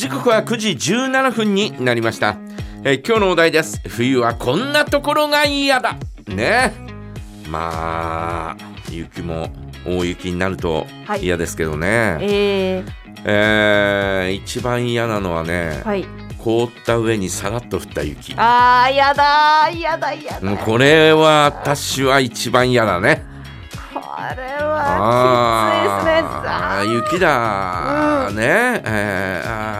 時刻は9時17分になりました、えー今日のお題です。冬はこんなところが嫌だ。ね。まあ雪も大雪になるとはい。嫌ですけどね、ええー一番嫌なのはねー、、はい。凍った上にさらっと降った雪。あーやだーやだやだ。これは私は一番嫌だね。これはきついですね。あー雪だ、ね。えーあー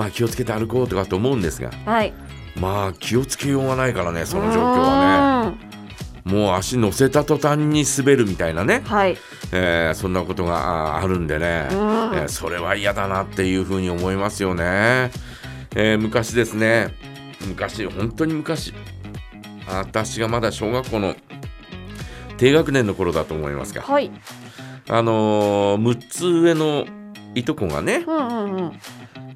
まあ気をつけて歩こうとかと思うんですが。はい。まあ気をつけようがないからねその状況はね。ねもう足乗せた途端に滑るみたいなね、はい。えーそんなことがあるんでね、うん。えーそれは嫌だなっていうふうに思いますよね、えー昔ですね。昔本当に昔。私がまだ小学校の低学年の頃だと思いますが。はい。あのー6つ上のいとこがね、うんうんうん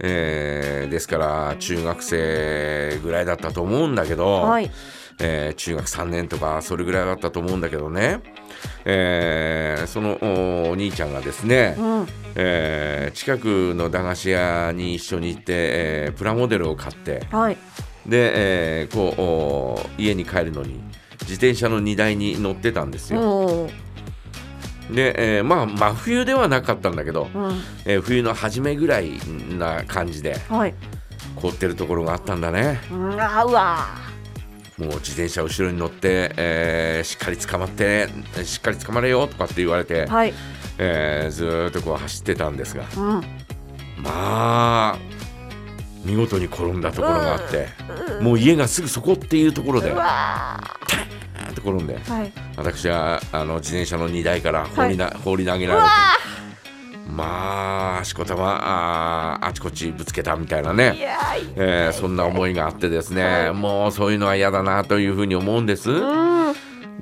えーですから中学生ぐらいだったと思うんだけど、はい。えー中学3年とかそれぐらいだったと思うんだけどね、えーそのおお兄ちゃんがですね、うん。えー近くの駄菓子屋に一緒に行って、えープラモデルを買ってはい。で、えーこうお家に帰るのに自転車の荷台に乗ってたんですよ。で、えーまあ真冬ではなかったんだけど、うん。えー冬の初めぐらいな感じではい。凍ってるところがあったんだね。うんあうわもう自転車後ろに乗って、えーしっかり捕まってしっかり捕まれよとかって言われて、はい。えーずーっとこう走ってたんですがうん。まあ見事に転んだところがあって、うもう家がすぐそこっていうところでうわパーンと転んで。ーはい。私はあの自転車の荷台から放りな、放り投げうられて。わまあしこたまあーあちこちぶつけたみたいなね。えーそんな思いがあってですね、はいもうそういうのは嫌だなというふうに思うんです。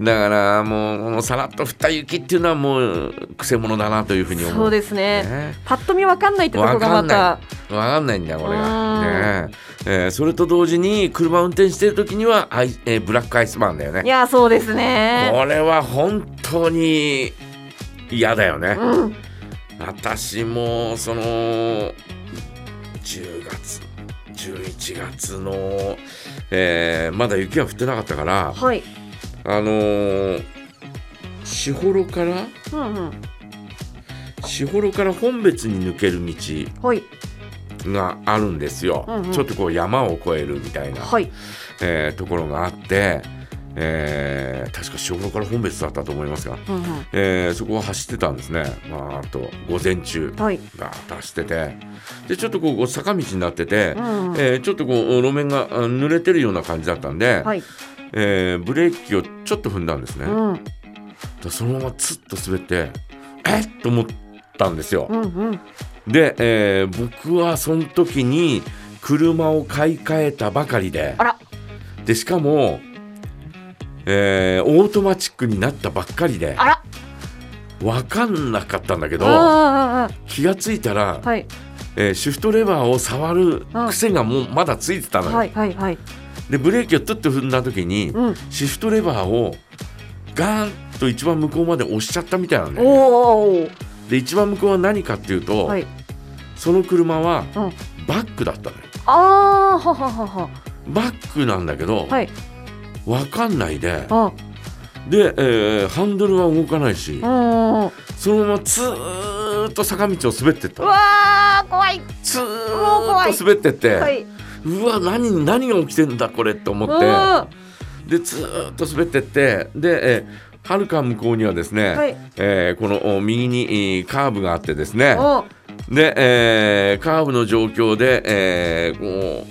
うんだからもうもうさらっと降った雪っていうのはもうくせ者だなというふうに思う。そうですねねパッと見わかんないってとこがまたわかんないんだよこれが。うんねえーそれと同時に車運転してる時にはアイ、えーブラックアイスバーンだよね。いやそうですねこれは本当に嫌だよね。うん私もその10月11月の、えーまだ雪が降ってなかったからはいあのー士幌からうんうん。士幌から本別に抜ける道はい。があるんですよ、うんうん。ちょっとこう山を越えるみたいな、はい。えーところがあって、えー確か士幌から本別だったと思いますが、うんうん。えーそこを走ってたんですね、まあ、あと午前中はい。ガーッと走ってて。でちょっとこう坂道になってて、うんうん。えーちょっとこう路面があ濡れてるような感じだったんで、はいえーブレーキをちょっと踏んだんですね、うん。でそのままツッと滑ってえっ？と思ったんですよ、うんうん。で、えー僕はその時に車を買い替えたばかりで。でしかも、えーオートマチックになったばっかりで。分かんなかったんだけど気がついたら、はい。えーシフトレバーを触る癖がもうまだついてたのよ、はいはいはいでブレーキをトゥッと踏んだ時に、うん。シフトレバーをガーンと一番向こうまで押しちゃったみたいなんだよねで一番向こうは何かっていうと、はい。その車はうん。バックだったのよ。あーはははは。バックなんだけど、はい。分かんないであ。で、えーハンドルは動かないし、そのままずーっと坂道を滑ってったの。わー怖い。ずーっと滑ってって、はいうわ何何が起きてんだこれって思って、うんでずーっと滑ってってで、えーはるか向こうにはですね、はい。えーこのお右にえーカーブがあってですねおで、えーカーブの状況で、えーこ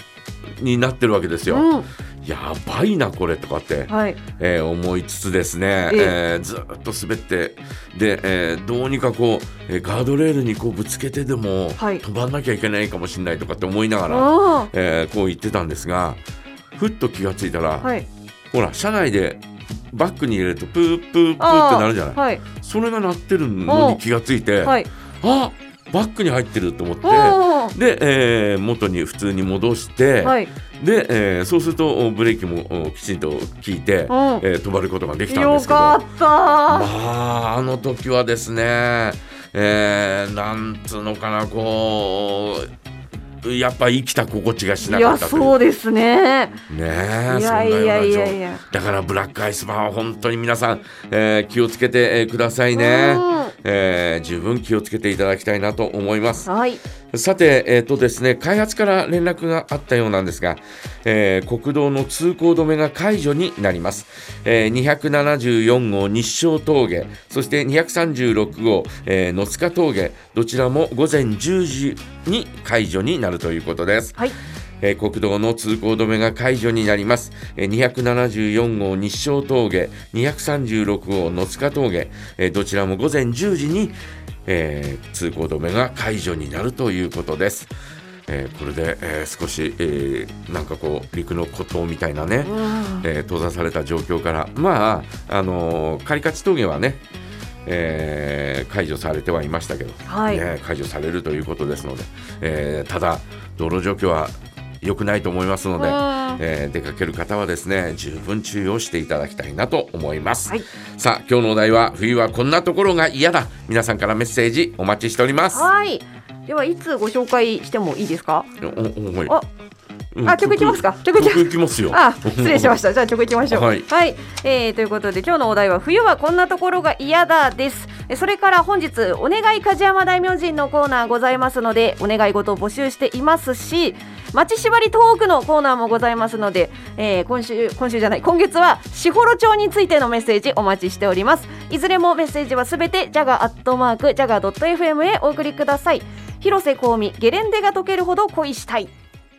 うになってるわけですよ。うんやばいなこれとかって、はい。えー思いつつですね、ええ。えーずーっと滑ってで、えーどうにかこう、えーガードレールにこうぶつけてでも、はい。飛ばんなきゃいけないかもしれないとかって思いながら、あえーこう言ってたんですがふっと気がついたら、ーはい。ほら車内でバックに入れるとプープープーってなるじゃない、はい。それが鳴ってるのに気がついて、はい。あバックに入ってると思って。で、えー元に普通に戻して、はい。で、えーそうするとおブレーキもおきちんと効いて、うん。えー止まることができたんでよすけど。かった。まああの時はですね、えーなんつうのかなこうやっぱ生きた心地がしなかったそうですね。ねえいそんなやいやいような状やいやだからブラックアイスバーは本当に皆さん、えー気をつけて、えーくださいね。うん、えー十分気をつけていただきたいなと思います。はいさて、えーとですね、開発から連絡があったようなんですが、えー国道の通行止めが解除になります、えー274号日照峠そして236号、えー野塚峠どちらも午前10時に解除になるということです。はい。えー国道の通行止めが解除になります。えー274号日照峠、236号野塚峠、えーどちらも午前10時に、えー通行止めが解除になるということです。えーこれで、えー少し、えーなんかこう陸の孤島みたいなね、うん。えー閉ざされた状況からまああのー、カリカチ峠はねえー解除されてはいましたけど、はい。ね、解除されるということですので、えーただ道路状況は良くないと思いますので、うんえー出かける方はですね十分注意をしていただきたいなと思います、はい。さあ今日のお題は冬はこんなところが嫌だ。皆さんからメッセージお待ちしております。はい。ではいつご紹介してもいいですか？あうんあ曲いきますか？曲いきます。よ。あ、失礼しました。じゃあ曲いきましょう。はい。えーということで今日のお題は冬はこんなところが嫌だです。えそれから本日お願い梶山大明神のコーナーございますのでお願い事を募集していますし、町縛りトークのコーナーもございますので、えー今週今週じゃない今月は士幌町についてのメッセージお待ちしております。いずれもメッセージはすべてジャガアットマークジャガドット FM へお送りください。広瀬香美ゲレンデが解けるほど恋したい。